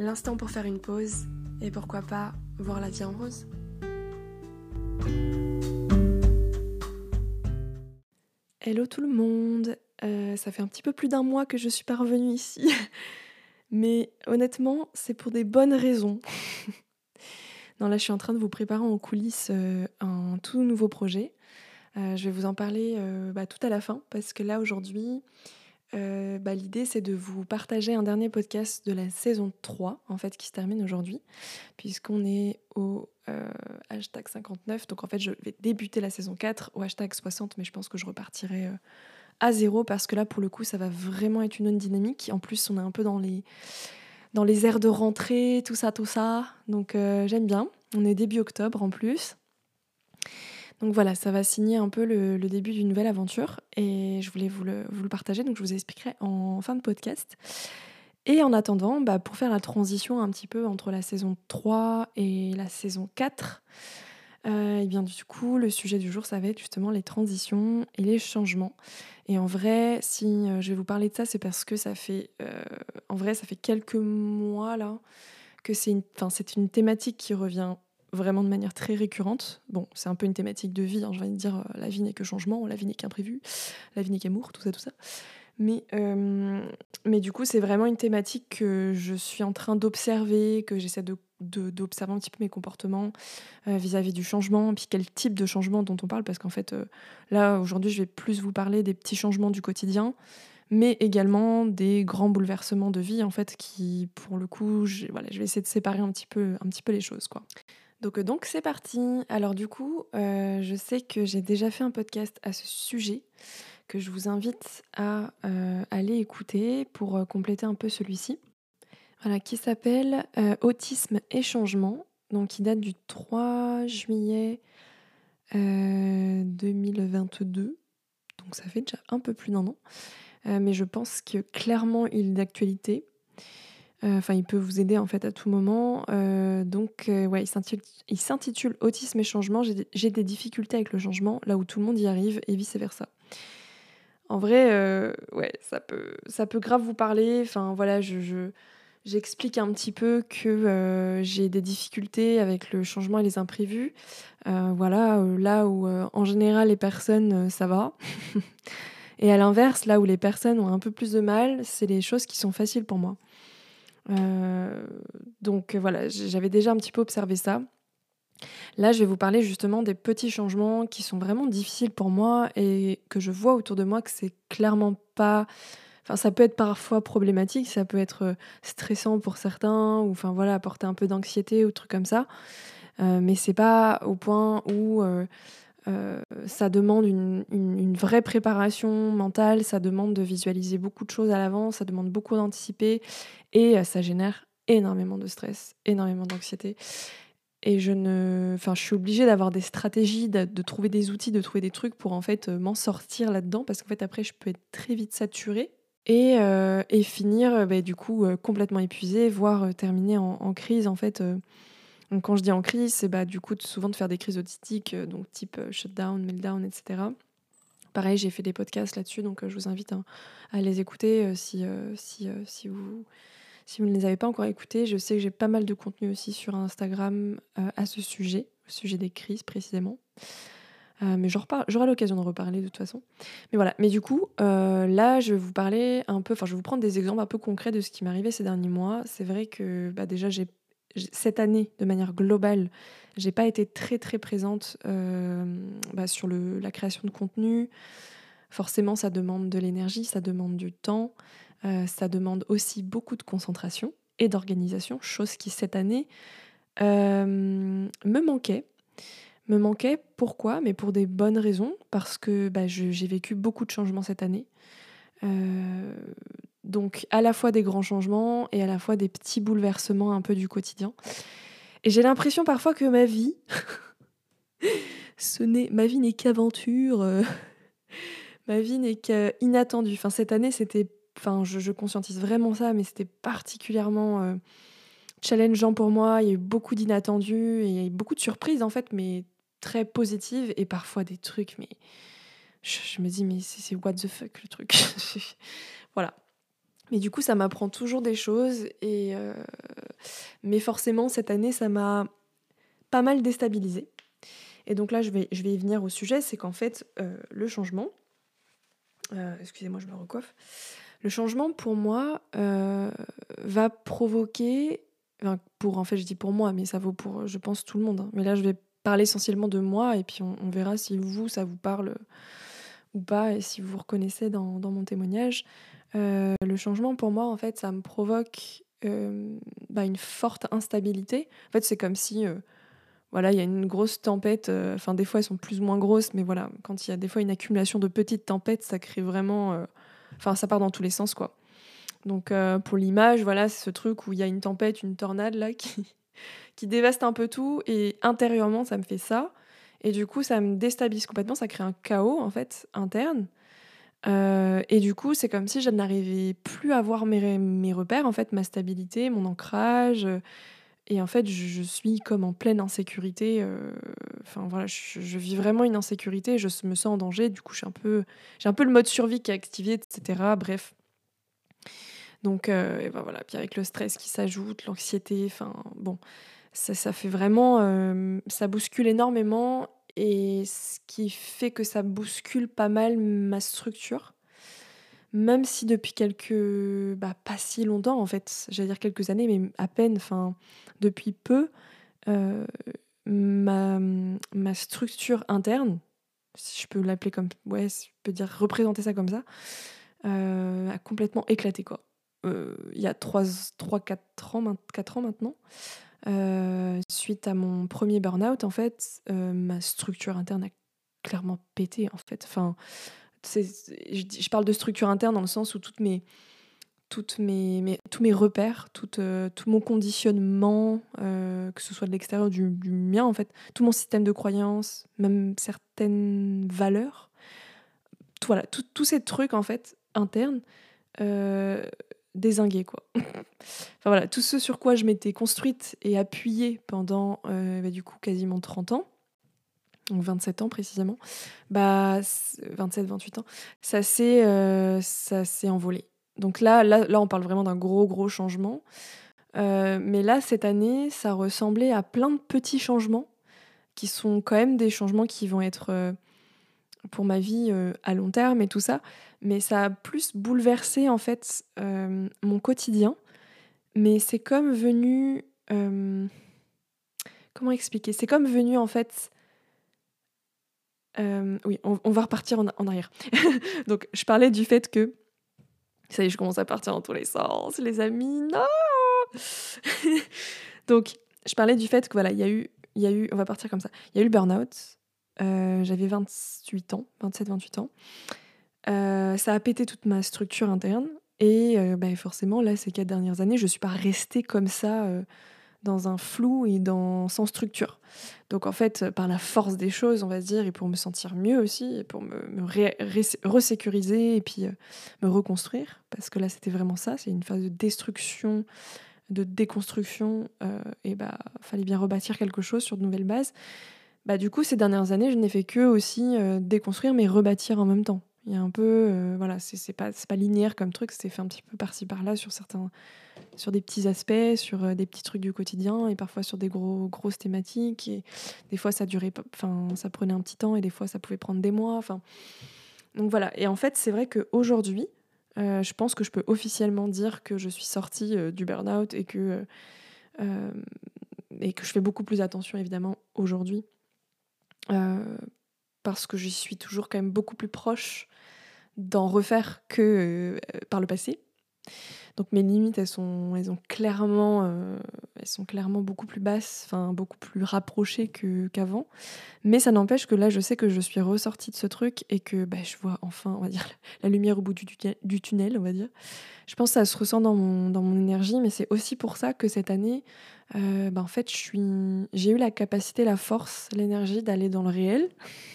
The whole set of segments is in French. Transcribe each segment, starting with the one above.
L'instant pour faire une pause et pourquoi pas voir la vie en rose. Hello tout le monde, euh, ça fait un petit peu plus d'un mois que je suis pas revenue ici, mais honnêtement c'est pour des bonnes raisons. non là je suis en train de vous préparer en coulisses euh, un tout nouveau projet euh, je vais vous en parler bah, tout à la fin parce que là aujourd'hui, euh, bah, l'idée c'est de vous partager un dernier podcast de la saison 3 en fait qui se termine aujourd'hui puisqu'on est au hashtag 59 donc en fait je vais débuter la saison 4 au hashtag 60 mais je pense que je repartirai à zéro parce que là pour le coup ça va vraiment être une autre dynamique. En plus on est un peu dans les dans les airs de rentrée tout ça tout ça. Donc j'aime bien. On est début octobre en plus donc voilà, ça va signer un peu le, début d'une nouvelle aventure et je voulais vous le, partager, donc je vous expliquerai en fin de podcast. Et en attendant, bah, pour faire la transition un petit peu entre la saison 3 et la saison 4, euh, et bien du coup, le sujet du jour, ça va être justement les transitions et les changements. Et en vrai, si euh, je vais vous parler de ça, c'est parce que ça fait, euh, en vrai, ça fait quelques mois là que c'est une thématique qui revient vraiment de manière très récurrente. Bon, c'est un peu une thématique de vie, hein, je vais dire, euh, la vie n'est que changement, la vie n'est qu'imprévu, la vie n'est qu'amour, tout ça, tout ça. Mais, euh, mais du coup, c'est vraiment une thématique que je suis en train d'observer, que j'essaie de, d'observer un petit peu mes comportements euh, vis-à-vis du changement, puis quel type de changement dont on parle, parce qu'en fait, là, aujourd'hui, je vais plus vous parler des petits changements du quotidien, mais également des grands bouleversements de vie, en fait, qui, pour le coup, voilà, je vais essayer de séparer un petit peu, un petit peu les choses, quoi. Donc, euh, donc c'est parti. Alors du coup, euh, je sais que j'ai déjà fait un podcast à ce sujet que je vous invite à euh, aller écouter pour compléter un peu celui-ci. Voilà, qui s'appelle Autisme et changement, donc qui date du 3 juillet 2022. Donc ça fait déjà un peu plus d'un an. mais je pense que clairement il est d'actualité. Euh, enfin, il peut vous aider en fait à tout moment. Euh, donc, euh, ouais, il s'intitule Autisme et changement. J'ai des difficultés avec le changement, là où tout le monde y arrive, et vice versa. En vrai, ouais, ça peut, ça peut grave vous parler. Enfin, voilà, je, j'explique un petit peu que j'ai des difficultés avec le changement et les imprévus. voilà, là où en général les personnes, ça va. et à l'inverse, là où les personnes ont un peu plus de mal, c'est les choses qui sont faciles pour moi. Euh, donc voilà, j'avais déjà un petit peu observé ça. Là, je vais vous parler justement des petits changements qui sont vraiment difficiles pour moi et que je vois autour de moi que c'est clairement pas. Enfin, ça peut être parfois problématique, ça peut être stressant pour certains, ou enfin voilà, apporter un peu d'anxiété ou trucs comme ça. Euh, mais c'est pas au point où euh, euh, ça demande une, vraie préparation mentale, ça demande de visualiser beaucoup de choses à l'avance, ça demande beaucoup d'anticiper et euh, ça génère énormément de stress, énormément d'anxiété. Et je ne, enfin, je suis obligée d'avoir des stratégies, de, trouver des outils, de trouver des trucs pour en fait euh, m'en sortir là-dedans, parce qu'en fait après je peux être très vite saturée et, et finir bah, du coup complètement épuisée, voire terminer en, crise en fait donc quand je dis en crise, c'est bah, du coup souvent de faire des crises autistiques, euh, donc type euh, shutdown, meltdown, etc. Pareil, j'ai fait des podcasts là-dessus, donc euh, je vous invite à, les écouter si, si, si, vous, si vous ne les avez pas encore écoutés. Je sais que j'ai pas mal de contenu aussi sur Instagram à ce sujet, au sujet des crises précisément. mais j'aurai l'occasion de reparler de toute façon. Mais voilà, mais du coup, là, je vais vous parler un peu, enfin, je vais vous prendre des exemples un peu concrets de ce qui m'est arrivé ces derniers mois. C'est vrai que bah, déjà, j'ai cette année, de manière globale, j'ai pas été très très présente euh, bah, sur la création de contenu. Forcément, ça demande de l'énergie, ça demande du temps, euh, ça demande aussi beaucoup de concentration et d'organisation, chose qui cette année euh, me manquait. Me manquait pourquoi? Mais pour des bonnes raisons, parce que bah, j'ai vécu beaucoup de changements cette année Donc à la fois des grands changements et à la fois des petits bouleversements un peu du quotidien. Et j'ai l'impression parfois que ma vie, n'est, ma vie n'est qu'aventure, euh, ma vie n'est qu'inattendue. Enfin cette année c'était, enfin je, conscientise vraiment ça, mais c'était particulièrement euh, challengeant pour moi. Il y a eu beaucoup d'inattendus et il y a eu beaucoup de surprises en fait, mais très positives et parfois des trucs, mais je, me dis mais c'est what the fuck le truc. voilà. Mais du coup, ça m'apprend toujours des choses. Et euh, Mais forcément, cette année, ça m'a pas mal déstabilisé. Et donc là, je vais, je vais y venir au sujet, c'est qu'en fait, euh, le changement, excusez-moi, je me recoiffe, le changement pour moi va provoquer, pour en fait, je dis pour moi, mais ça vaut pour, je pense, tout le monde. Hein. Mais là, je vais parler essentiellement de moi, et puis on, verra si vous, ça vous parle ou pas, et si vous vous reconnaissez dans, mon témoignage. Euh, le changement, pour moi, en fait, ça me provoque euh, bah, une forte instabilité. En fait, c'est comme si, euh, voilà, il y a une grosse tempête. Enfin, des fois, elles sont plus ou moins grosses, mais voilà, quand il y a des fois une accumulation de petites tempêtes, ça crée vraiment. Enfin, ça part dans tous les sens, quoi. Donc, pour l'image, voilà, c'est ce truc où il y a une tempête, une tornade, là, qui, qui dévaste un peu tout. Et intérieurement, ça me fait ça. Et du coup, ça me déstabilise complètement. Ça crée un chaos, en fait, interne. Euh, et du coup, c'est comme si je n'arrivais plus à voir mes, mes, repères, en fait, ma stabilité, mon ancrage. Et en fait, je, suis comme en pleine insécurité. Euh, enfin voilà, je, vis vraiment une insécurité. Je me sens en danger. Du coup, j'ai un peu, j'ai un peu le mode survie qui est activé, etc. Bref. Donc, euh, et ben voilà. Puis avec le stress qui s'ajoute, l'anxiété. Enfin bon, ça, ça fait vraiment, ça bouscule énormément et ce qui fait que ça bouscule pas mal ma structure. Même si depuis quelques. Bah, pas si longtemps en fait, j'allais dire quelques années, mais à peine, enfin, depuis peu, euh, ma, structure interne, si je peux l'appeler comme. Ouais, je peux dire représenter ça comme ça, euh, a complètement éclaté quoi. Euh, il y a 3-4 ans, 4 ans maintenant. Suite à mon premier burn-out, en fait, ma structure interne a clairement pété, en fait. Enfin, je, parle de structure interne dans le sens où toutes mes, toutes mes, tous mes repères, tout, euh, tout mon conditionnement, que ce soit de l'extérieur du, du, mien, en fait, tout mon système de croyances, même certaines valeurs, tout, voilà, tous ces trucs, en fait, internes, désingué quoi. enfin voilà, tout ce sur quoi je m'étais construite et appuyée pendant euh, bah, du coup quasiment 30 ans, donc 27 ans précisément, bah 27-28 ans, ça s'est euh, ça s'est envolé. Donc là, là, là, on parle vraiment d'un gros gros changement. Euh, mais là, cette année, ça ressemblait à plein de petits changements qui sont quand même des changements qui vont être pour ma vie à long terme et tout ça mais ça a plus bouleversé en fait euh, mon quotidien. Mais c'est comme venu. Euh, comment expliquer? C'est comme venu en fait. Euh, oui, on, va repartir en, arrière. Donc, je parlais du fait que. Ça y est, je commence à partir dans tous les sens, les amis. Non Donc, je parlais du fait que voilà, il y a eu, y a eu, on va partir comme ça. Il y a eu le burn-out. J'avais 28 ans, 27-28 ans. Euh, ça a pété toute ma structure interne. Et euh, bah, forcément, là, ces quatre dernières années, je ne suis pas restée comme ça euh, dans un flou et sans structure. Donc en fait, par la force des choses, on va dire, et pour me sentir mieux aussi, pour me, me resécuriser et puis me reconstruire, parce que là, c'était vraiment ça, c'est une phase de destruction, de déconstruction, et bah fallait bien rebâtir quelque chose sur de nouvelles bases. Bah, du coup, ces dernières années, je n'ai fait que aussi déconstruire, mais rebâtir en même temps. Il y a un peu, euh, voilà, c'est pas, pas linéaire comme truc, c'est fait un petit peu par-ci par-là sur certains, sur des petits aspects, sur euh, des petits trucs du quotidien et parfois sur des gros, grosses thématiques. Et des fois, ça durait, enfin, ça prenait un petit temps et des fois, ça pouvait prendre des mois. Enfin, donc voilà. Et en fait, c'est vrai qu'aujourd'hui, euh, je pense que je peux officiellement dire que je suis sortie euh, du burn-out et que, et que je fais beaucoup plus attention, évidemment, aujourd'hui. parce que je suis toujours quand même beaucoup plus proche d'en refaire que euh, par le passé. Donc mes limites, elles sont, elles ont clairement, euh, elles sont clairement beaucoup plus basses, enfin beaucoup plus rapprochées qu'avant. Mais ça n'empêche que là, je sais que je suis ressortie de ce truc et que bah, je vois enfin, on va dire, la lumière au bout du, du tunnel, on va dire. Je pense que ça se ressent dans mon, dans mon énergie, mais c'est aussi pour ça que cette année, euh, bah, en fait, je suis, j'ai eu la capacité, la force, l'énergie d'aller dans le réel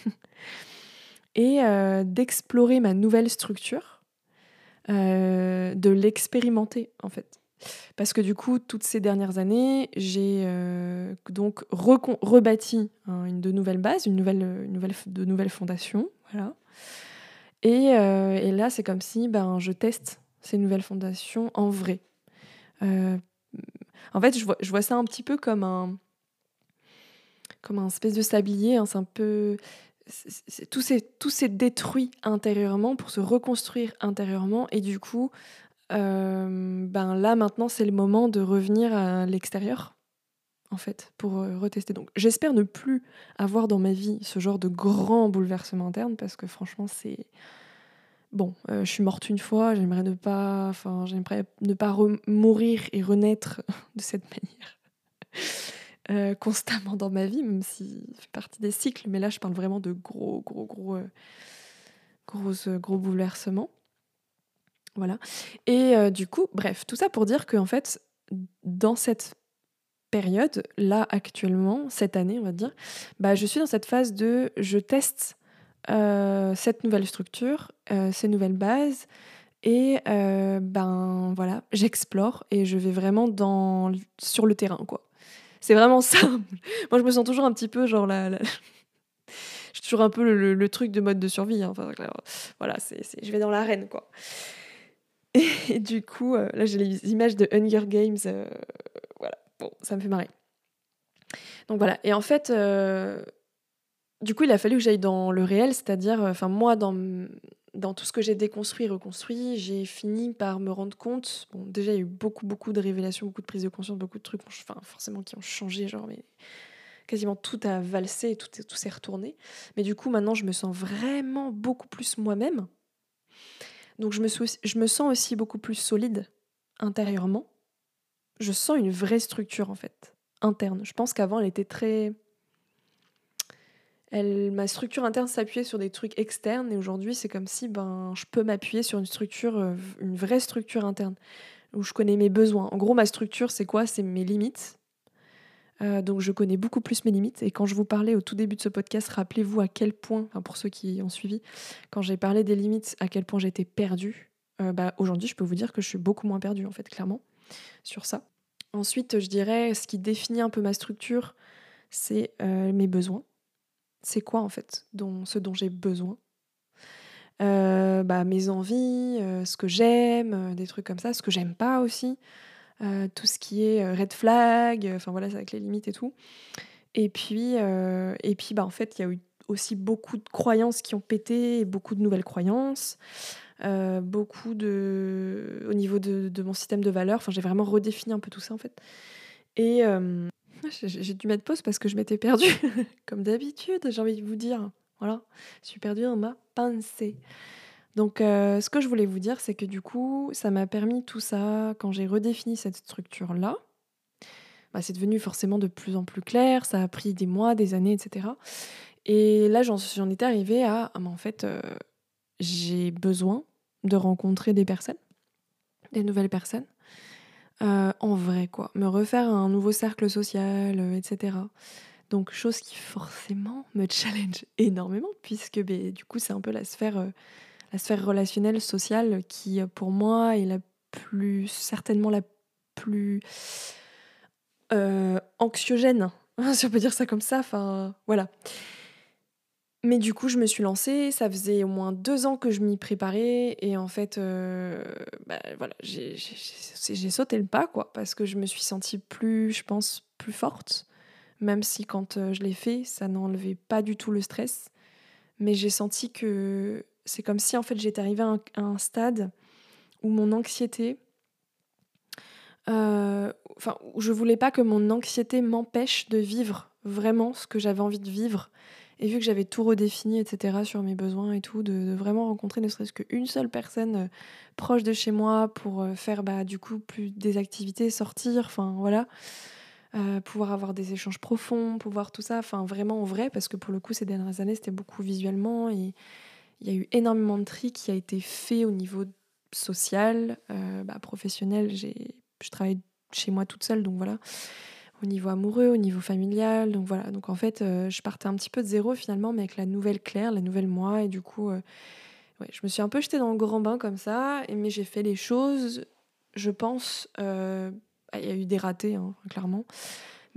et euh, d'explorer ma nouvelle structure, euh, de l'expérimenter en fait. Parce que du coup, toutes ces dernières années, j'ai euh, donc rebâti une de nouvelles bases, une nouvelle, une nouvelle, de nouvelles fondations, voilà. Et, et là, c'est comme si ben, je teste ces nouvelles fondations en vrai. en fait, je vois, je vois ça un petit peu comme un, comme un espèce de sablier. Hein, c'est un peu tout s'est détruit intérieurement pour se reconstruire intérieurement et du coup euh, ben là maintenant c'est le moment de revenir à l'extérieur en fait pour euh, retester. Donc j'espère ne plus avoir dans ma vie ce genre de grand bouleversement interne parce que franchement c'est bon euh, je suis morte une fois j'aimerais ne pas j'aimerais ne pas mourir et renaître de cette manière euh, constamment dans ma vie, même si ça fait partie des cycles. Mais là, je parle vraiment de gros, gros, gros, euh, gros, euh, gros bouleversements. Voilà. Et du coup, bref, tout ça pour dire qu'en fait, dans cette période, là, actuellement, cette année, on va dire, bah, je suis dans cette phase de je teste cette nouvelle structure, ces nouvelles bases. Et ben voilà, j'explore et je vais vraiment dans, sur le terrain, quoi. C'est vraiment ça. Moi, je me sens toujours un petit peu genre la. Je suis toujours un peu le, truc de mode de survie. Hein. Voilà, je vais dans l'arène, quoi. Et, du coup, euh, là, j'ai les images de Hunger Games. Euh, voilà, bon, ça me fait marrer. Donc voilà. Et en fait, euh, du coup, il a fallu que j'aille dans le réel, c'est-à-dire, enfin, moi, dans dans tout ce que j'ai déconstruit, reconstruit, j'ai fini par me rendre compte. Bon, déjà, il y a eu beaucoup, beaucoup de révélations, beaucoup de prises de conscience, beaucoup de trucs, enfin, forcément, qui ont changé, genre, mais quasiment tout a valsé, et tout, tout s'est retourné. Mais du coup, maintenant, je me sens vraiment beaucoup plus moi-même. Donc, je me sens aussi beaucoup plus solide intérieurement. Je sens une vraie structure, en fait, interne. Je pense qu'avant, elle était très ma structure interne s'appuyait sur des trucs externes et aujourd'hui c'est comme si ben, je peux m'appuyer sur une structure, euh, une vraie structure interne où je connais mes besoins. En gros, ma structure c'est quoi? C'est mes limites. Euh, donc je connais beaucoup plus mes limites et quand je vous parlais au tout début de ce podcast, rappelez-vous à quel point, pour ceux qui ont suivi, quand j'ai parlé des limites, à quel point j'étais perdue. Euh, bah, aujourd'hui, je peux vous dire que je suis beaucoup moins perdue en fait, clairement, sur ça. Ensuite, je dirais ce qui définit un peu ma structure, c'est mes besoins c'est quoi en fait ce dont j'ai besoin? Euh, bah, mes envies, euh, ce que j'aime, euh, des trucs comme ça, ce que j'aime pas aussi, tout ce qui est red flag, enfin voilà, c'est avec les limites et tout. Et puis, et puis bah, en fait, il y a eu aussi beaucoup de croyances qui ont pété, beaucoup de nouvelles croyances, beaucoup de. au niveau de, de, mon système de valeurs, enfin j'ai vraiment redéfini un peu tout ça en fait. Et, j'ai dû mettre pause parce que je m'étais perdue, comme d'habitude, j'ai envie de vous dire. Voilà, je suis perdue dans ma pensée. Donc, euh, ce que je voulais vous dire, c'est que du coup, ça m'a permis tout ça, quand j'ai redéfini cette structure-là, bah, c'est devenu forcément de plus en plus clair, ça a pris des mois, des années, etc. Et là, j'en étais arrivée à, ah, en fait, euh, j'ai besoin de rencontrer des personnes, des nouvelles personnes, euh, en vrai, quoi. Me refaire un nouveau cercle social, euh, etc. Donc, chose qui forcément me challenge énormément, puisque ben, du coup, c'est un peu la sphère, euh, la sphère relationnelle, sociale, qui pour moi est la plus, certainement la plus anxiogène, si on peut dire ça comme ça. Enfin, voilà. Mais du coup, je me suis lancée. Ça faisait au moins deux ans que je m'y préparais. Et en fait, euh, bah, voilà, j'ai sauté le pas, quoi. Parce que je me suis sentie plus, je pense, plus forte. Même si quand euh, je l'ai fait, ça n'enlevait pas du tout le stress. Mais j'ai senti que c'est comme si, en fait, j'étais arrivée à un, stade où mon anxiété. Euh, enfin, où je voulais pas que mon anxiété m'empêche de vivre vraiment ce que j'avais envie de vivre Et vu que j'avais tout redéfini, etc., sur mes besoins et tout, de, vraiment rencontrer ne serait-ce qu'une seule personne euh, proche de chez moi pour euh, faire bah, du coup plus des activités, sortir, enfin voilà. Euh, pouvoir avoir des échanges profonds, pouvoir tout ça, enfin vraiment en vrai, parce que pour le coup, ces dernières années, c'était beaucoup visuellement et il y a eu énormément de tri qui a été fait au niveau social, bah, professionnel. Je travaille chez moi toute seule, donc voilà au niveau amoureux, au niveau familial. Donc voilà, donc en fait, euh, je partais un petit peu de zéro finalement, mais avec la nouvelle Claire, la nouvelle moi. Et du coup, euh, ouais, je me suis un peu jetée dans le grand bain comme ça, mais j'ai fait les choses, je pense. Euh, il y a eu des ratés, hein, clairement.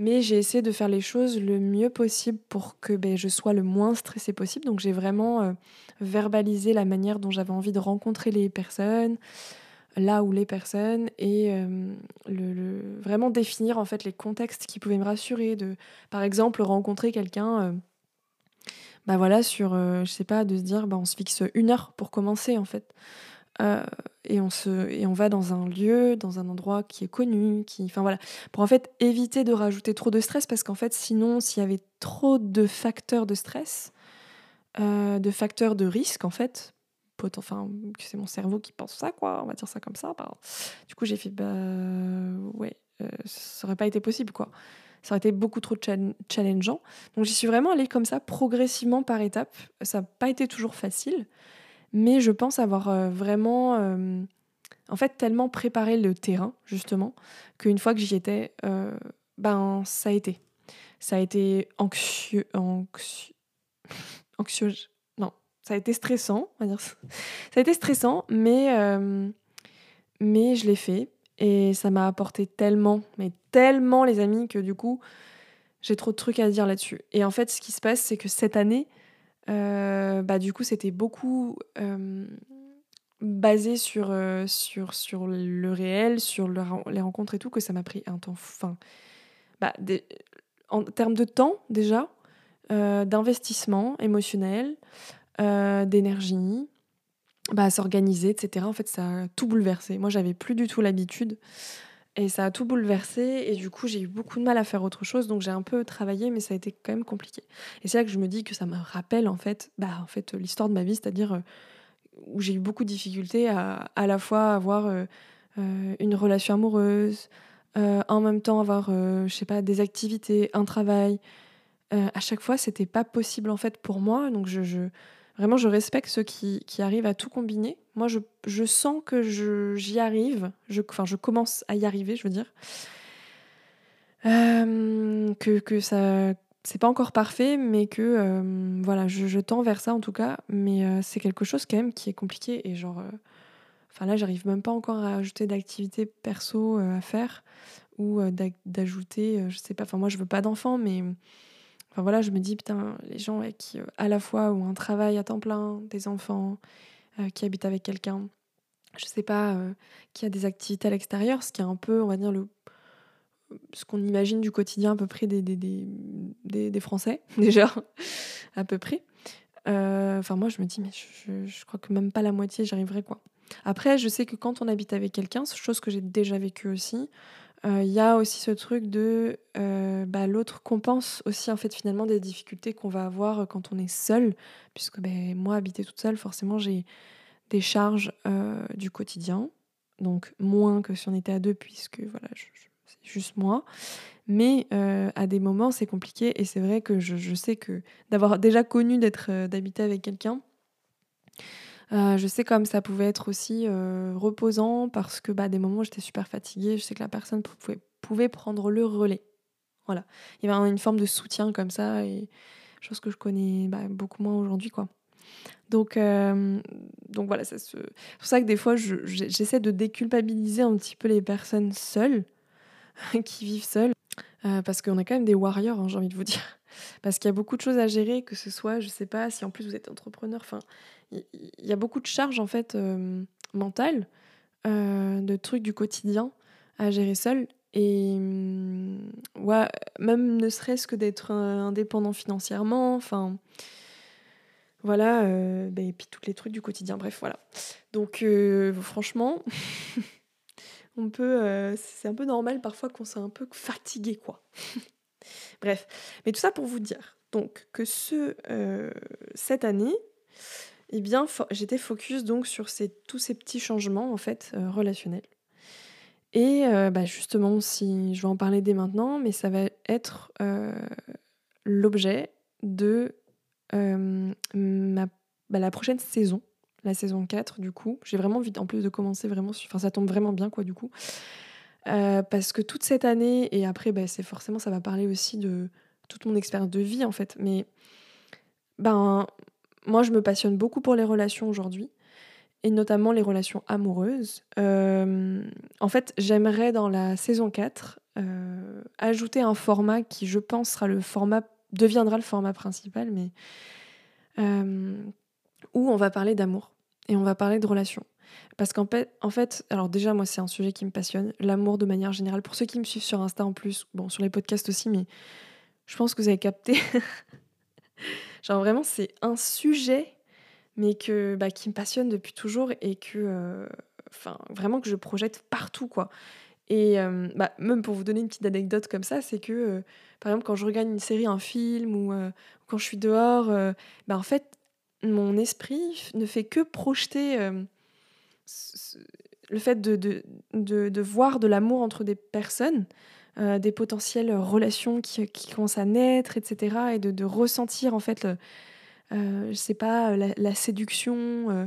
Mais j'ai essayé de faire les choses le mieux possible pour que ben, je sois le moins stressée possible. Donc j'ai vraiment verbalisé la manière dont j'avais envie de rencontrer les personnes, là où les personnes et euh, le, vraiment définir en fait les contextes qui pouvaient me rassurer de par exemple rencontrer quelqu'un euh, bah voilà sur euh, je sais pas de se dire bah on se fixe une heure pour commencer en fait. Et on se et on va dans un lieu dans un endroit qui est connu qui enfin voilà. Pour en fait éviter de rajouter trop de stress parce qu'en fait sinon s'il y avait trop de facteurs de stress de facteurs de risque en fait enfin, c'est mon cerveau qui pense ça, quoi, on va dire ça comme ça. Bah, du coup, j'ai fait, bah ouais, euh, ça aurait pas été possible, quoi. Ça aurait été beaucoup trop challengeant. Donc, j'y suis vraiment allée comme ça, progressivement par étapes. Ça n'a pas été toujours facile, mais je pense avoir euh, vraiment, euh, en fait, tellement préparé le terrain, justement, qu'une fois que j'y étais, ben, ça a été. Ça a été anxieux, anxieux, anxieux ça a été stressant, on va dire ça. a été stressant, mais, euh, mais je l'ai fait. Et ça m'a apporté tellement, mais tellement les amis, que du coup, j'ai trop de trucs à dire là-dessus. Et en fait, ce qui se passe, c'est que cette année, euh, bah, du coup, c'était beaucoup euh, basé sur, sur, sur le réel, sur les rencontres et tout, que ça m'a pris un temps. Enfin, bah, en termes de temps, déjà, d'investissement émotionnel, euh, d'énergie, bah, à s'organiser, etc. En fait, ça a tout bouleversé. Moi, j'avais plus du tout l'habitude. Et ça a tout bouleversé. Et du coup, j'ai eu beaucoup de mal à faire autre chose. Donc, j'ai un peu travaillé, mais ça a été quand même compliqué. Et c'est là que je me dis que ça me rappelle, en fait, bah, en fait l'histoire de ma vie, c'est-à-dire euh, où j'ai eu beaucoup de difficultés à à la fois avoir euh, une relation amoureuse, en même temps avoir, je sais pas, des activités, un travail. à chaque fois, c'était pas possible, en fait, pour moi. Donc, je Vraiment, je respecte ceux qui, arrivent à tout combiner. Moi, je, sens que j'y arrive. Enfin, je commence à y arriver, je veux dire. Euh, que, que ça. C'est pas encore parfait, mais que euh, voilà, je, tends vers ça en tout cas. Mais euh, c'est quelque chose quand même qui est compliqué. Et genre. Enfin là, j'arrive même pas encore à ajouter d'activités perso à faire ou d'ajouter, je sais pas, enfin moi je veux pas d'enfants, mais Enfin voilà, je me dis, putain, les gens qui, euh, à la fois, ont un travail à temps plein, des enfants, euh, qui habitent avec quelqu'un, je sais pas, euh, qui a des activités à l'extérieur, ce qui est un peu, on va dire, le, ce qu'on imagine du quotidien à peu près des, des, des, des, Français, déjà, à peu près. Enfin, moi, je me dis, mais je, je, crois que même pas la moitié, j'arriverai, quoi. Après, je sais que quand on habite avec quelqu'un, chose que j'ai déjà vécu aussi, il y a aussi ce truc de bah, l'autre compense aussi en fait finalement des difficultés qu'on va avoir quand on est seul, puisque ben, moi habiter toute seule, forcément j'ai des charges du quotidien, donc moins que si on était à deux, puisque voilà, c'est juste moi. Mais à des moments c'est compliqué et c'est vrai que je, je sais que d'avoir déjà connu d'être d'habiter avec quelqu'un, euh, je sais comme ça pouvait être aussi euh, reposant parce que bah, des moments j'étais super fatiguée, je sais que la personne pouvait, pouvait prendre le relais. Voilà. Il y avait une forme de soutien comme ça, et chose que je connais bah, beaucoup moins aujourd'hui. quoi. Donc, euh, donc voilà, c'est pour ça que des fois, j'essaie de déculpabiliser un petit peu les personnes seules, qui vivent seules, parce qu'on est quand même des warriors, hein, j'ai envie de vous dire. Parce qu'il y a beaucoup de choses à gérer, que ce soit, je sais pas, si en plus vous êtes entrepreneur, enfin, il y, a beaucoup de charges en fait euh, mentales, euh, de trucs du quotidien à gérer seul. Et mm, ouais, même ne serait-ce que d'être indépendant financièrement, enfin voilà, euh, ben, et puis tous les trucs du quotidien, bref, voilà. Donc franchement, on peut, c'est un peu normal parfois qu'on soit un peu fatigué, quoi. bref, mais tout ça pour vous dire Donc que euh, cette année, eh bien, j'étais focus donc sur ces, tous ces petits changements en fait euh, relationnels. Et euh, bah, justement, si je vais en parler dès maintenant, mais ça va être l'objet de bah, la prochaine saison, la saison 4 du coup. J'ai vraiment envie en plus de commencer vraiment, enfin ça tombe vraiment bien quoi du coup. Parce que toute cette année, et après bah, c'est forcément ça va parler aussi de toute mon expérience de vie en fait. Mais ben, moi, je me passionne beaucoup pour les relations aujourd'hui, et notamment les relations amoureuses. Euh, en fait, j'aimerais dans la saison 4 euh, ajouter un format qui, je pense, sera le format, deviendra le format principal, mais euh, où on va parler d'amour et on va parler de relations. Parce qu'en fait, alors déjà, moi, c'est un sujet qui me passionne, l'amour de manière générale. Pour ceux qui me suivent sur Insta en plus, bon, sur les podcasts aussi, mais je pense que vous avez capté. Genre vraiment, c'est un sujet, mais que, bah, qui me passionne depuis toujours et que, euh, enfin, vraiment que je projette partout, quoi. Et euh, bah, même pour vous donner une petite anecdote comme ça, c'est que, euh, par exemple, quand je regarde une série, un film, ou quand je suis dehors, bah, en fait, mon esprit ne fait que projeter le fait de, de, de, voir de l'amour entre des personnes euh, des potentielles relations qui, qui, commencent à naître, etc. Et de, ressentir en fait, euh, je sais pas, la, séduction, euh,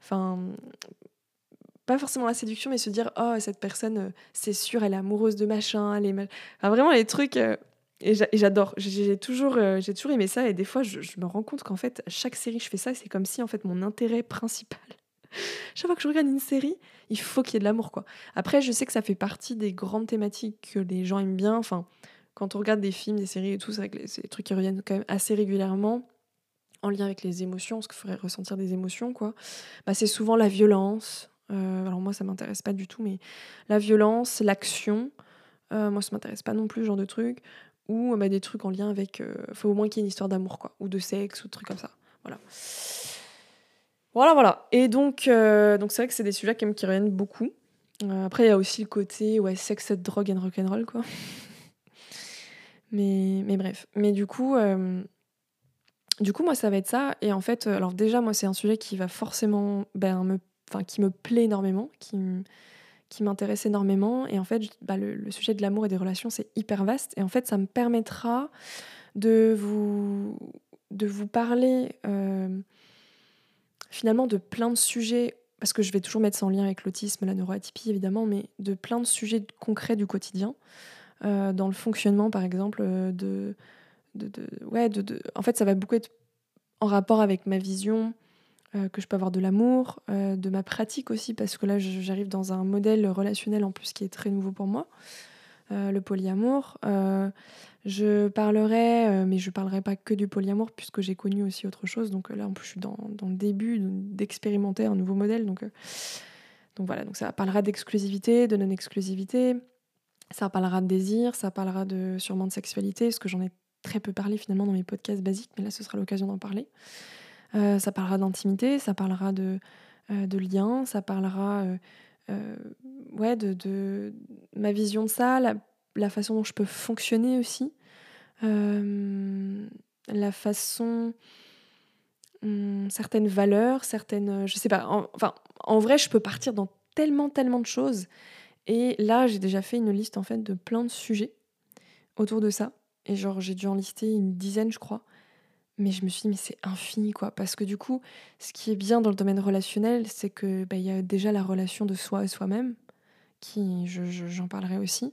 enfin, pas forcément la séduction, mais se dire, oh, cette personne, c'est sûr, elle est amoureuse de machin, elle est enfin, vraiment les trucs. et j'adore, j'ai toujours, j'ai toujours aimé ça, et des fois, je, je me rends compte qu'en fait, chaque série, je fais ça, c'est comme si en fait mon intérêt principal chaque fois que je regarde une série, il faut qu'il y ait de l'amour, quoi. Après, je sais que ça fait partie des grandes thématiques que les gens aiment bien. Enfin, quand on regarde des films, des séries et tout, c'est des trucs qui reviennent quand même assez régulièrement en lien avec les émotions, ce qui ferait ressentir des émotions, quoi. Bah, c'est souvent la violence. Euh, alors moi, ça m'intéresse pas du tout, mais la violence, l'action, euh, moi, ça m'intéresse pas non plus, ce genre de trucs. Ou bah, des trucs en lien avec... Euh, faut au moins qu'il y ait une histoire d'amour, quoi. Ou de sexe, ou de trucs comme ça. Voilà. Voilà, voilà. Et donc, euh, donc c'est vrai que c'est des sujets qui, qui reviennent beaucoup. Euh, après, il y a aussi le côté ouais, sex, drogue and rock'n'roll, quoi. mais, mais bref. Mais du coup, euh, du coup, moi, ça va être ça. Et en fait, alors déjà, moi, c'est un sujet qui va forcément ben, me, enfin, qui me plaît énormément, qui, m'intéresse énormément. Et en fait, bah, le, le, sujet de l'amour et des relations, c'est hyper vaste. Et en fait, ça me permettra de vous, de vous parler finalement de plein de sujets, parce que je vais toujours mettre ça en lien avec l'autisme, la neuroatypie évidemment, mais de plein de sujets concrets du quotidien, euh, dans le fonctionnement par exemple euh, de, de, ouais, de, en fait ça va beaucoup être en rapport avec ma vision euh, que je peux avoir de l'amour, de ma pratique aussi, parce que là j'arrive dans un modèle relationnel en plus qui est très nouveau pour moi, le polyamour. Je parlerai, euh, mais je parlerai pas que du polyamour puisque j'ai connu aussi autre chose. Donc euh, là, en plus, je suis dans, dans le début d'expérimenter un nouveau modèle. Donc, euh, donc voilà, donc ça parlera d'exclusivité, de non-exclusivité. Ça parlera de désir, ça parlera de, sûrement de sexualité, parce que j'en ai très peu parlé finalement dans mes podcasts basiques, mais là, ce sera l'occasion d'en parler. ça parlera d'intimité, ça parlera de, de lien, ça parlera ouais, de, de, ma vision de ça, la façon dont je peux fonctionner aussi, euh, la façon, hum, certaines valeurs, certaines, euh, je sais pas, en, enfin, en vrai, je peux partir dans tellement, tellement de choses. Et là, j'ai déjà fait une liste en fait de plein de sujets autour de ça. Et genre, j'ai dû en lister une dizaine, je crois. Mais je me suis dit, mais c'est infini, quoi. Parce que du coup, ce qui est bien dans le domaine relationnel, c'est que bah, il y a déjà la relation de soi et soi-même, qui, j'en parlerai aussi.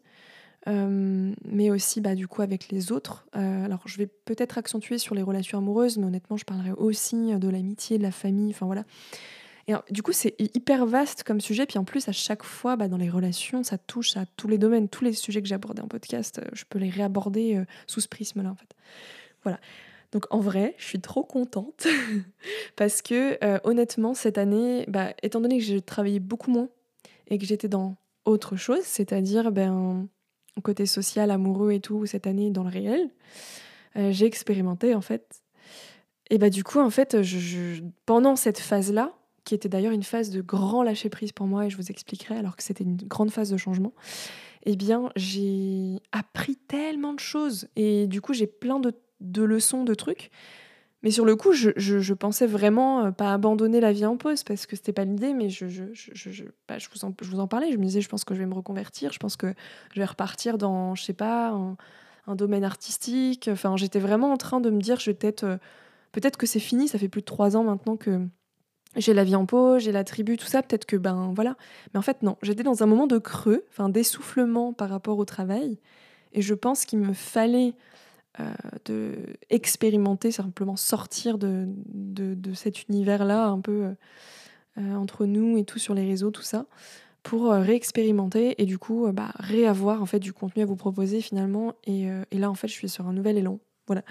Euh, mais aussi bah, du coup avec les autres. Euh, alors je vais peut-être accentuer sur les relations amoureuses, mais honnêtement je parlerai aussi de l'amitié, de la famille, enfin voilà. Et du coup c'est hyper vaste comme sujet, puis en plus à chaque fois bah, dans les relations ça touche à tous les domaines, tous les sujets que j'ai abordés en podcast, euh, je peux les réaborder sous ce prisme-là en fait. Voilà. Donc en vrai, je suis trop contente parce que honnêtement cette année, bah, étant donné que j'ai travaillé beaucoup moins et que j'étais dans autre chose, c'est-à-dire ben côté social, amoureux et tout, cette année dans le réel, euh, j'ai expérimenté en fait. Et bah du coup, en fait, pendant cette phase-là, qui était d'ailleurs une phase de grand lâcher-prise pour moi, et je vous expliquerai, alors que c'était une grande phase de changement, eh bien, j'ai appris tellement de choses. Et du coup, j'ai plein de de leçons, de trucs. Mais sur le coup, je, pensais vraiment euh, pas abandonner la vie en pause parce que c'était pas l'idée, mais je, je, bah, je, vous en, je vous en parlais. Je me disais, je pense que je vais me reconvertir, je pense que je vais repartir dans, je sais pas, un, domaine artistique. Enfin, j'étais vraiment en train de me dire, peut-être. Euh, peut-être que c'est fini, ça fait plus de trois ans maintenant que j'ai la vie en pause, j'ai la tribu, tout ça. Peut-être que, ben voilà. Mais en fait, non, j'étais dans un moment de creux, enfin d'essoufflement par rapport au travail. Et je pense qu'il me fallait euh, de expérimenter, simplement sortir de, de, cet univers-là, un peu euh, euh, entre nous et tout sur les réseaux, tout ça, pour réexpérimenter et du coup bah, réavoir en fait du contenu à vous proposer finalement. Et, et, là, en fait, je suis sur un nouvel élan. Voilà.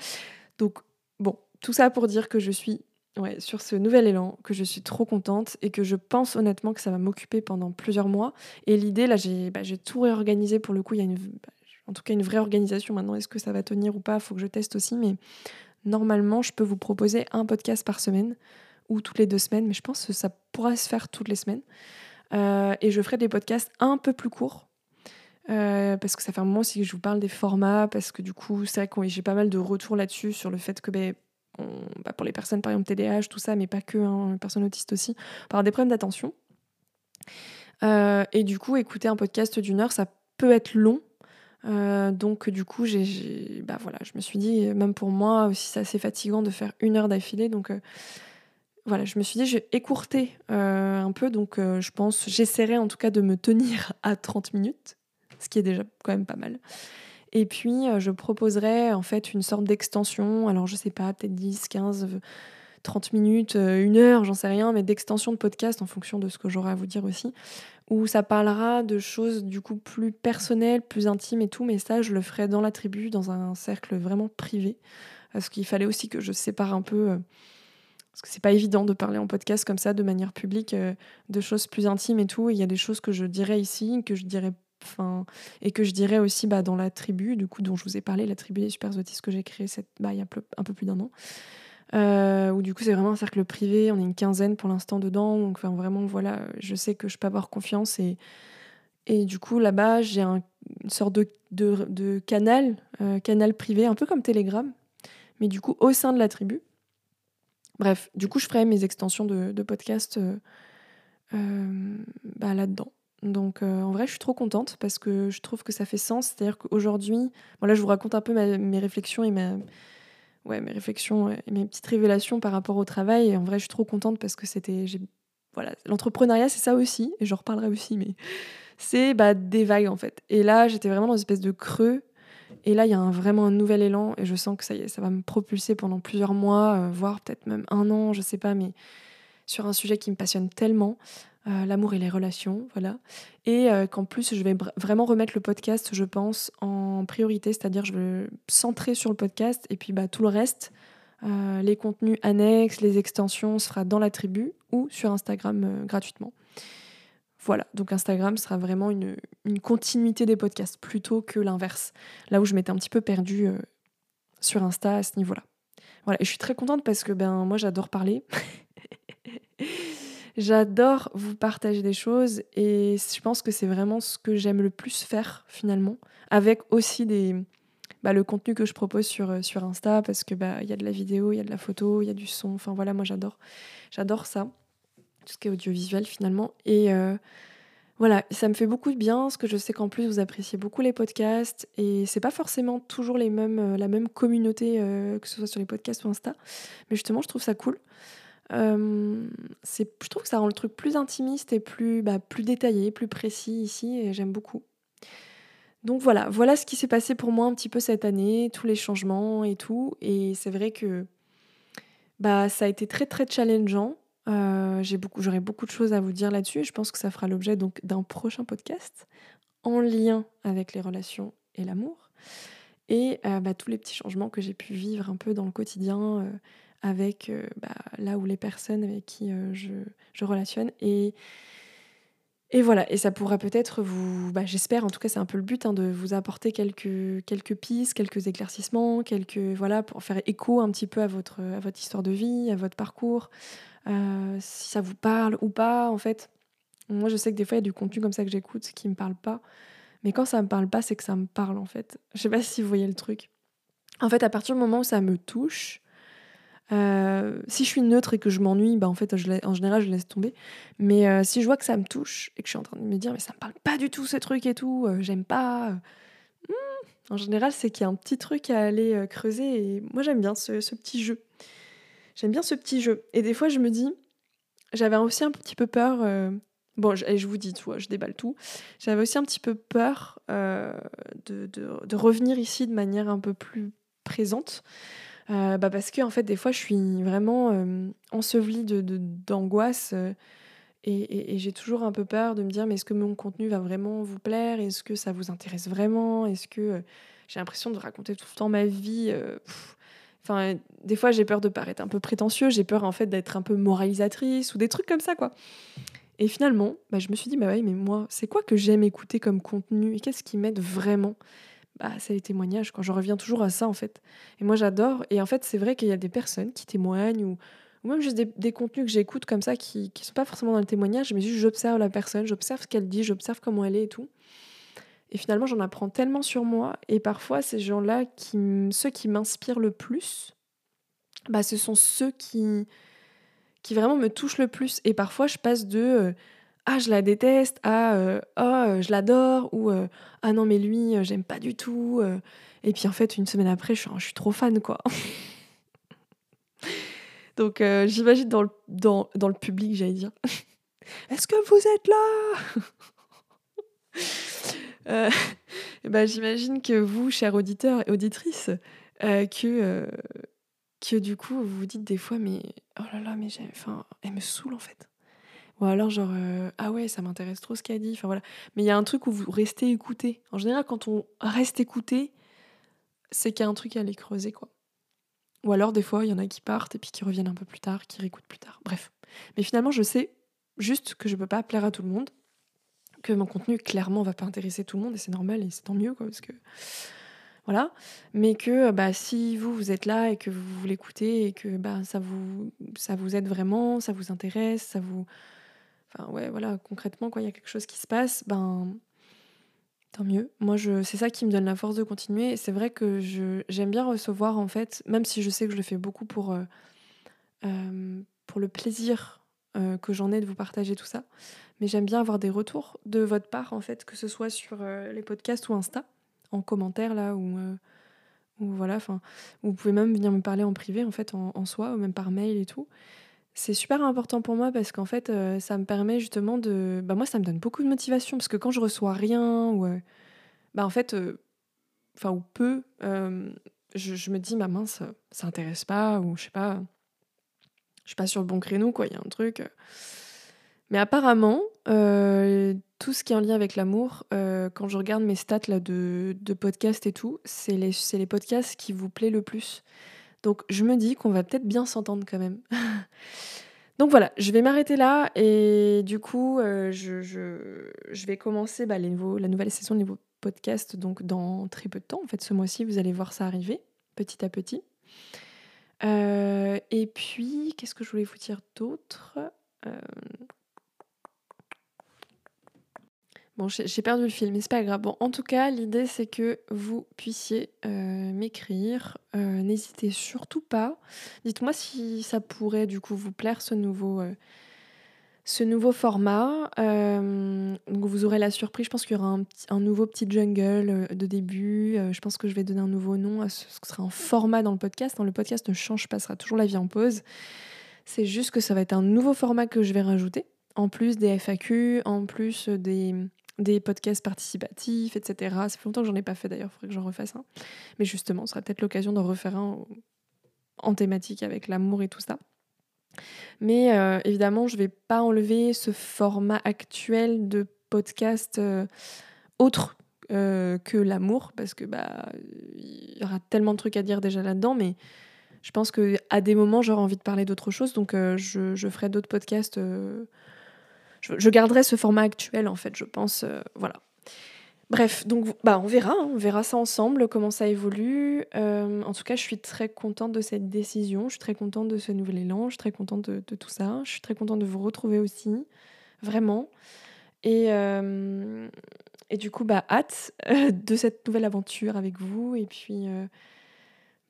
Donc, bon, tout ça pour dire que je suis ouais, sur ce nouvel élan, que je suis trop contente et que je pense honnêtement que ça va m'occuper pendant plusieurs mois. Et l'idée, là, j'ai bah, tout réorganisé pour le coup. Il y a une, bah, en tout cas une vraie organisation. Maintenant, est-ce que ça va tenir ou pas Il faut que je teste aussi. Mais normalement, je peux vous proposer un podcast par semaine ou toutes les deux semaines. Mais je pense que ça pourra se faire toutes les semaines. Euh, et je ferai des podcasts un peu plus courts. Euh, parce que ça fait un moment aussi que je vous parle des formats, parce que du coup, c'est vrai que j'ai pas mal de retours là-dessus, sur le fait que ben, bah, pour les personnes, par exemple, TDAH, tout ça, mais pas que, hein, les personnes autistes aussi, par des problèmes d'attention. Euh, et du coup, écouter un podcast d'une heure, ça peut être long, euh, donc du coup, j'ai, bah je me suis dit, même pour moi aussi, c'est assez fatigant de faire une heure d'affilée. Donc euh, voilà, je me suis dit, j'ai écourté euh, un peu. Donc je pense, j'essaierai en tout cas de me tenir à 30 minutes, ce qui est déjà quand même pas mal. Et puis, je proposerai en fait une sorte d'extension. Alors je sais pas, peut-être 10, 15 30 minutes, une heure, j'en sais rien, mais d'extension de podcast en fonction de ce que j'aurai à vous dire aussi, où ça parlera de choses du coup plus personnelles, plus intimes et tout, mais ça je le ferai dans la tribu, dans un cercle vraiment privé, parce qu'il fallait aussi que je sépare un peu, euh, parce que c'est pas évident de parler en podcast comme ça de manière publique euh, de choses plus intimes et tout, il y a des choses que je dirais ici, que je dirais Enfin, et que je dirais aussi bah, dans la tribu, du coup, dont je vous ai parlé, la tribu des super autistes que j'ai créée bah, il y a un peu plus d'un an. Euh, où du coup c'est vraiment un cercle privé, on est une quinzaine pour l'instant dedans, donc vraiment voilà, je sais que je peux avoir confiance et, et du coup là-bas j'ai une sorte de, de, canal, euh, canal privé, un peu comme Telegram, mais du coup au sein de la tribu. Bref, du coup je ferai mes extensions de, de podcast euh, bah, là-dedans. Donc en vrai, je suis trop contente parce que je trouve que ça fait sens. C'est-à-dire qu'aujourd'hui, voilà, je vous raconte un peu mes réflexions et ma, ouais, mes réflexions et mes petites révélations par rapport au travail. Et en vrai, je suis trop contente parce que c'était. Voilà, l'entrepreneuriat, c'est ça aussi, et j'en reparlerai aussi, mais c'est bah, des vagues en fait. Et là, j'étais vraiment dans une espèce de creux. Et là, il y a vraiment un nouvel élan, et je sens que ça y est, ça va me propulser pendant plusieurs mois, euh, voire peut-être même un an, je sais pas, mais sur un sujet qui me passionne tellement. Euh, l'amour et les relations, voilà. Et euh, qu'en plus, je vais vraiment remettre le podcast, je pense, en priorité, c'est-à-dire je vais centrer sur le podcast et puis bah, tout le reste, euh, les contenus annexes, les extensions, se fera dans la tribu ou sur Instagram gratuitement. Voilà, donc Instagram sera vraiment une, continuité des podcasts plutôt que l'inverse, là où je m'étais un petit peu perdue sur Insta à ce niveau-là. Voilà, et je suis très contente parce que ben moi j'adore parler. J'adore vous partager des choses et je pense que c'est vraiment ce que j'aime le plus faire finalement, avec aussi des, bah, le contenu que je propose sur, euh, sur Insta parce que bah il y a de la vidéo, il y a de la photo, il y a du son. Enfin voilà, moi j'adore, j'adore ça, tout ce qui est audiovisuel finalement. Et euh, voilà, ça me fait beaucoup de bien, parce que je sais qu'en plus vous appréciez beaucoup les podcasts et c'est pas forcément toujours les mêmes, euh, la même communauté que ce soit sur les podcasts ou Insta, mais justement je trouve ça cool. Euh, je trouve que ça rend le truc plus intimiste et plus, bah, plus détaillé, plus précis ici, et j'aime beaucoup. Donc voilà, voilà ce qui s'est passé pour moi un petit peu cette année, tous les changements et tout. Et c'est vrai que bah, ça a été très très challengeant. Euh, j'ai beaucoup, de choses à vous dire là-dessus je pense que ça fera l'objet donc d'un prochain podcast en lien avec les relations et l'amour et euh, bah, tous les petits changements que j'ai pu vivre un peu dans le quotidien avec euh, bah, là où les personnes avec qui euh, je, je, relationne. Et, et voilà, et ça pourra peut-être vous, bah, j'espère, en tout cas c'est un peu le but, hein, de vous apporter quelques, quelques pistes, quelques éclaircissements, quelques, voilà, pour faire écho un petit peu à votre, à votre histoire de vie, à votre parcours, euh, si ça vous parle ou pas, en fait. Moi, je sais que des fois, il y a du contenu comme ça que j'écoute qui me parle pas. Mais quand ça me parle pas, c'est que ça me parle, en fait. Je sais pas si vous voyez le truc. En fait, à partir du moment où ça me touche, euh, si je suis neutre et que je m'ennuie, bah en fait, en général, je laisse tomber. Mais euh, si je vois que ça me touche et que je suis en train de me dire, mais ça me parle pas du tout ce truc et tout, euh, j'aime pas. Hmm, en général, c'est qu'il y a un petit truc à aller creuser. Et moi, j'aime bien ce, petit jeu. J'aime bien ce petit jeu. Et des fois, je me dis, j'avais aussi un petit peu peur. bon, je, je vous dis tout, je déballe tout. J'avais aussi un petit peu peur de revenir ici de manière un peu plus présente. Euh, bah parce que en fait des fois je suis vraiment euh, ensevelie de, d'angoisse euh, et, j'ai toujours un peu peur de me dire mais est-ce que mon contenu va vraiment vous plaire? Est-ce que ça vous intéresse vraiment? Est-ce que j'ai l'impression de raconter tout le temps ma vie enfin des fois j'ai peur de paraître un peu prétentieux j'ai peur en fait d'être un peu moralisatrice ou des trucs comme ça quoi. Et finalement bah, je me suis dit bah ouais mais moi c'est quoi que j'aime écouter comme contenu? Et qu'est-ce qui m'aide vraiment? Bah, c'est les témoignages. Quand je reviens toujours à ça, en fait. Et moi, j'adore. Et en fait, c'est vrai qu'il y a des personnes qui témoignent ou, ou même juste des, contenus que j'écoute comme ça qui ne sont pas forcément dans le témoignage, mais juste j'observe la personne, j'observe ce qu'elle dit, j'observe comment elle est et tout. Et finalement, j'en apprends tellement sur moi. Et parfois, ces gens-là, qui, ceux qui m'inspirent le plus, bah, ce sont ceux qui, qui vraiment me touchent le plus. Et parfois, je passe de euh, ah je la déteste. Ah oh je l'adore. Ou ah non mais lui j'aime pas du tout et puis en fait une semaine après je suis, trop fan quoi. Donc j'imagine dans le, public j'allais dire. Est-ce que vous êtes là? Ben, j'imagine que vous chers auditeurs et auditrices que que du coup vous vous dites des fois mais oh là là mais enfin elle me saoule en fait ou alors genre, euh, ah ouais, ça m'intéresse trop ce qu'elle dit. Enfin voilà. Mais il y a un truc où vous restez écouté. En général, quand on reste écouté, c'est qu'il y a un truc à aller creuser, quoi. Ou alors, des fois, il y en a qui partent et puis qui reviennent un peu plus tard, qui réécoutent plus tard. Bref. Mais finalement, je sais juste que je peux pas plaire à tout le monde, que mon contenu, clairement, va pas intéresser tout le monde, et c'est normal, et c'est tant mieux, quoi, parce que... Voilà. Mais que bah, si vous, vous êtes là et que vous l'écoutez et que bah, ça vous aide vraiment, ça vous intéresse, ça vous Enfin, ouais, voilà, concrètement, quand il y a quelque chose qui se passe, ben, tant mieux. Moi, je, c'est ça qui me donne la force de continuer. C'est vrai que je, j'aime bien recevoir, en fait, même si je sais que je le fais beaucoup pour, euh, euh, pour le plaisir euh, que j'en ai de vous partager tout ça. Mais j'aime bien avoir des retours de votre part, en fait, que ce soit sur les podcasts ou Insta, en commentaire, là, ou, ou voilà, enfin, vous pouvez même venir me parler en privé, en fait, en soi, ou même par mail et tout. C'est super important pour moi parce qu'en fait, euh, ça me permet justement de. Bah, moi, ça me donne beaucoup de motivation parce que quand je reçois rien ou. Euh, bah, en fait, euh, ou peu, je, me dis, ma mince, ça intéresse pas ou je sais pas. Je suis pas sur le bon créneau, quoi, il y a un truc. Mais apparemment, tout ce qui est en lien avec l'amour, quand je regarde mes stats de, de podcasts et tout, c'est les, les podcasts qui vous plaît le plus. Donc je me dis qu'on va peut-être bien s'entendre quand même. Donc voilà, je vais m'arrêter là et du coup, euh, je, vais commencer bah, la nouvelle saison de nouveaux podcasts donc dans très peu de temps. En fait, ce mois-ci, vous allez voir ça arriver petit à petit. Euh, et puis, qu'est-ce que je voulais vous dire d'autre? Euh, Bon, j'ai perdu le fil, mais c'est pas grave. Bon, en tout cas, l'idée c'est que vous puissiez euh, m'écrire. Euh, n'hésitez surtout pas. Dites-moi si ça pourrait du coup vous plaire ce nouveau, euh, ce nouveau format. vous aurez la surprise. Je pense qu'il y aura un, un, nouveau petit jungle de début. je pense que je vais donner un nouveau nom à ce, ce sera un format dans le podcast. Dans le podcast ne change pas, sera toujours la vie en pause. C'est juste que ça va être un nouveau format que je vais rajouter en plus des FAQ, en plus des, des podcasts participatifs, etc. Ça fait longtemps que j'en ai pas fait d'ailleurs, il faudrait que j'en refasse un. Mais justement, ce sera peut-être l'occasion d'en refaire un en thématique avec l'amour et tout ça. Mais euh, évidemment, je ne vais pas enlever ce format actuel de podcast euh, autre euh, que l'amour, parce que bah il y aura tellement de trucs à dire déjà là-dedans, mais je pense que à des moments j'aurai envie de parler d'autre chose, donc je, je, ferai d'autres podcasts je, garderai ce format actuel en fait, je pense. Euh, voilà. Bref, donc bah, on verra, hein, on verra ça ensemble, comment ça évolue. Euh, en tout cas, je suis très contente de cette décision, je suis très contente de ce nouvel élan, je suis très contente de, tout ça, je suis très contente de vous retrouver aussi, vraiment. Et, euh, du coup, bah, hâte de cette nouvelle aventure avec vous. Et puis,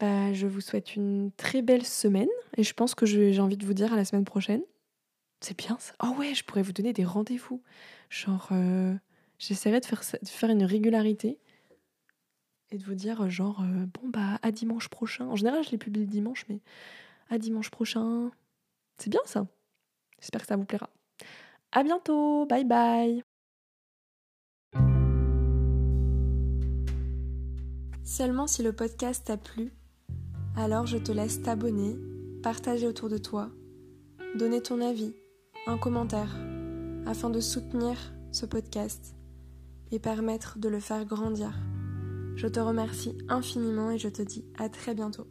bah, je vous souhaite une très belle semaine et je pense que j'ai envie de vous dire à la semaine prochaine. C'est bien ça. Oh ouais, je pourrais vous donner des rendez-vous. Genre, euh, j'essaierai de faire, de faire une régularité et de vous dire genre, euh, bon bah à dimanche prochain. En général, je les publie le dimanche, mais à dimanche prochain. C'est bien ça. J'espère que ça vous plaira. À bientôt. Bye bye. Seulement si le podcast t'a plu, alors je te laisse t'abonner, partager autour de toi, donner ton avis, commentaire, afin de soutenir ce podcast et permettre de le faire grandir. Je te remercie infiniment et je te dis à très bientôt.